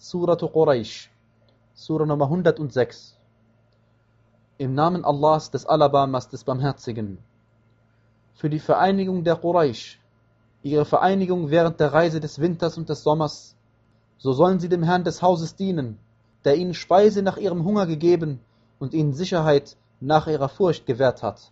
Surah Quraysh, Surah Nummer 106. Im Namen Allahs des Alabamas des Barmherzigen. Für die Vereinigung der Quraysh, ihre Vereinigung während der Reise des Winters und des Sommers, so sollen sie dem Herrn des Hauses dienen, der ihnen Speise nach ihrem Hunger gegeben und ihnen Sicherheit nach ihrer Furcht gewährt hat.